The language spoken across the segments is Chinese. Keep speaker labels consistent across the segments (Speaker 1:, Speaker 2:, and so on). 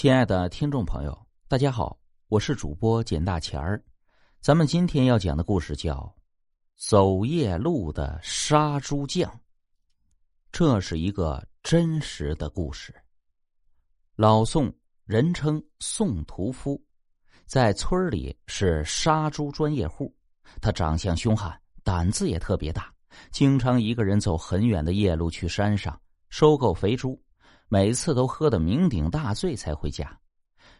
Speaker 1: 亲爱的听众朋友，大家好，我是主播简大钱儿。咱们今天要讲的故事叫《走夜路的杀猪匠》，这是一个真实的故事。老宋，人称宋屠夫，在村里是杀猪专业户。他长相凶悍，胆子也特别大，经常一个人走很远的夜路去山上收购肥猪。每次都喝得酩酊大醉才回家。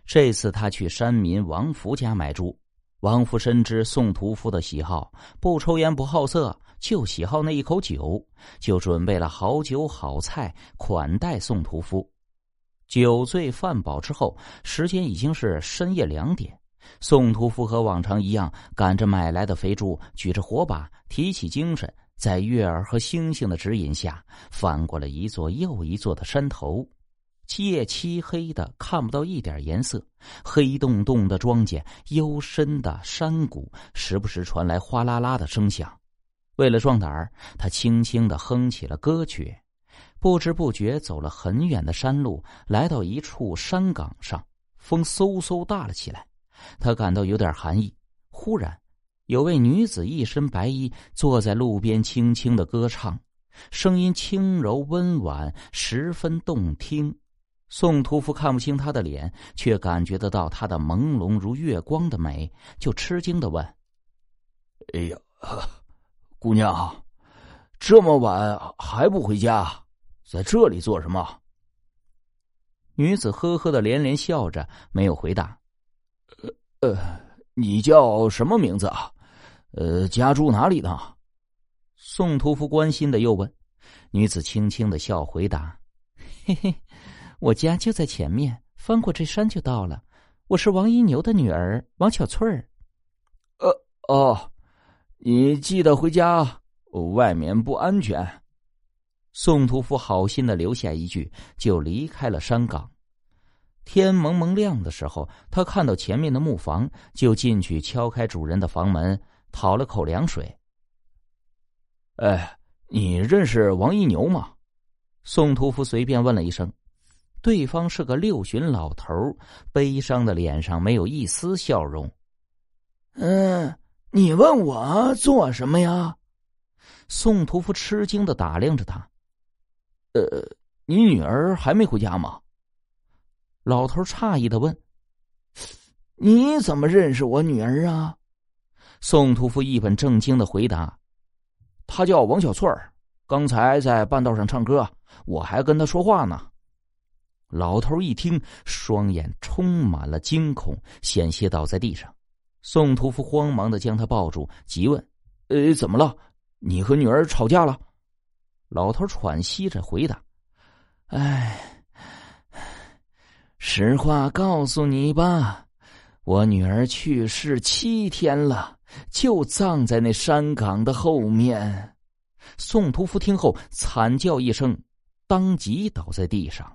Speaker 1: 这次他去山民王福家买猪，王福深知宋屠夫的喜好，不抽烟不好色，就喜好那一口酒，就准备了好酒好菜款待宋屠夫。酒醉饭饱之后，时间已经是深夜两点。宋屠夫和往常一样，赶着买来的肥猪，举着火把，提起精神。在月儿和星星的指引下，翻过了一座又一座的山头，夜漆黑的，看不到一点颜色。黑洞洞的庄稼，幽深的山谷，时不时传来哗啦啦的声响。为了壮胆儿，他轻轻的哼起了歌曲。不知不觉走了很远的山路，来到一处山岗上，风嗖嗖大了起来，他感到有点寒意。忽然。有位女子一身白衣坐在路边，轻轻的歌唱，声音轻柔温婉，十分动听。宋屠夫看不清她的脸，却感觉得到她的朦胧如月光的美，就吃惊的问：“
Speaker 2: 哎呀，姑娘，这么晚还不回家，在这里做什么？”
Speaker 1: 女子呵呵的连连笑着，没有回答。
Speaker 2: “呃，你叫什么名字啊？”呃，家住哪里呢？
Speaker 1: 宋屠夫关心的又问。女子轻轻的笑，回答：“嘿嘿，我家就在前面，翻过这山就到了。我是王一牛的女儿王小翠儿。”
Speaker 2: 呃哦，你记得回家，外面不安全。
Speaker 1: 宋屠夫好心的留下一句，就离开了山岗。天蒙蒙亮的时候，他看到前面的木房，就进去敲开主人的房门。讨了口凉水。
Speaker 2: 哎，你认识王一牛吗？
Speaker 1: 宋屠夫随便问了一声。对方是个六旬老头，悲伤的脸上没有一丝笑容。
Speaker 3: 嗯，你问我做什么呀？
Speaker 1: 宋屠夫吃惊的打量着他。
Speaker 2: 呃，你女儿还没回家吗？
Speaker 1: 老头诧异的问。
Speaker 3: 你怎么认识我女儿啊？
Speaker 1: 宋屠夫一本正经的回答：“
Speaker 2: 他叫王小翠儿，刚才在半道上唱歌，我还跟他说话呢。”
Speaker 1: 老头一听，双眼充满了惊恐，险些倒在地上。宋屠夫慌忙的将他抱住，急问：“
Speaker 2: 呃，怎么了？你和女儿吵架了？”
Speaker 1: 老头喘息着回答：“
Speaker 3: 哎，实话告诉你吧，我女儿去世七天了。”就葬在那山岗的后面。
Speaker 1: 宋屠夫听后惨叫一声，当即倒在地上。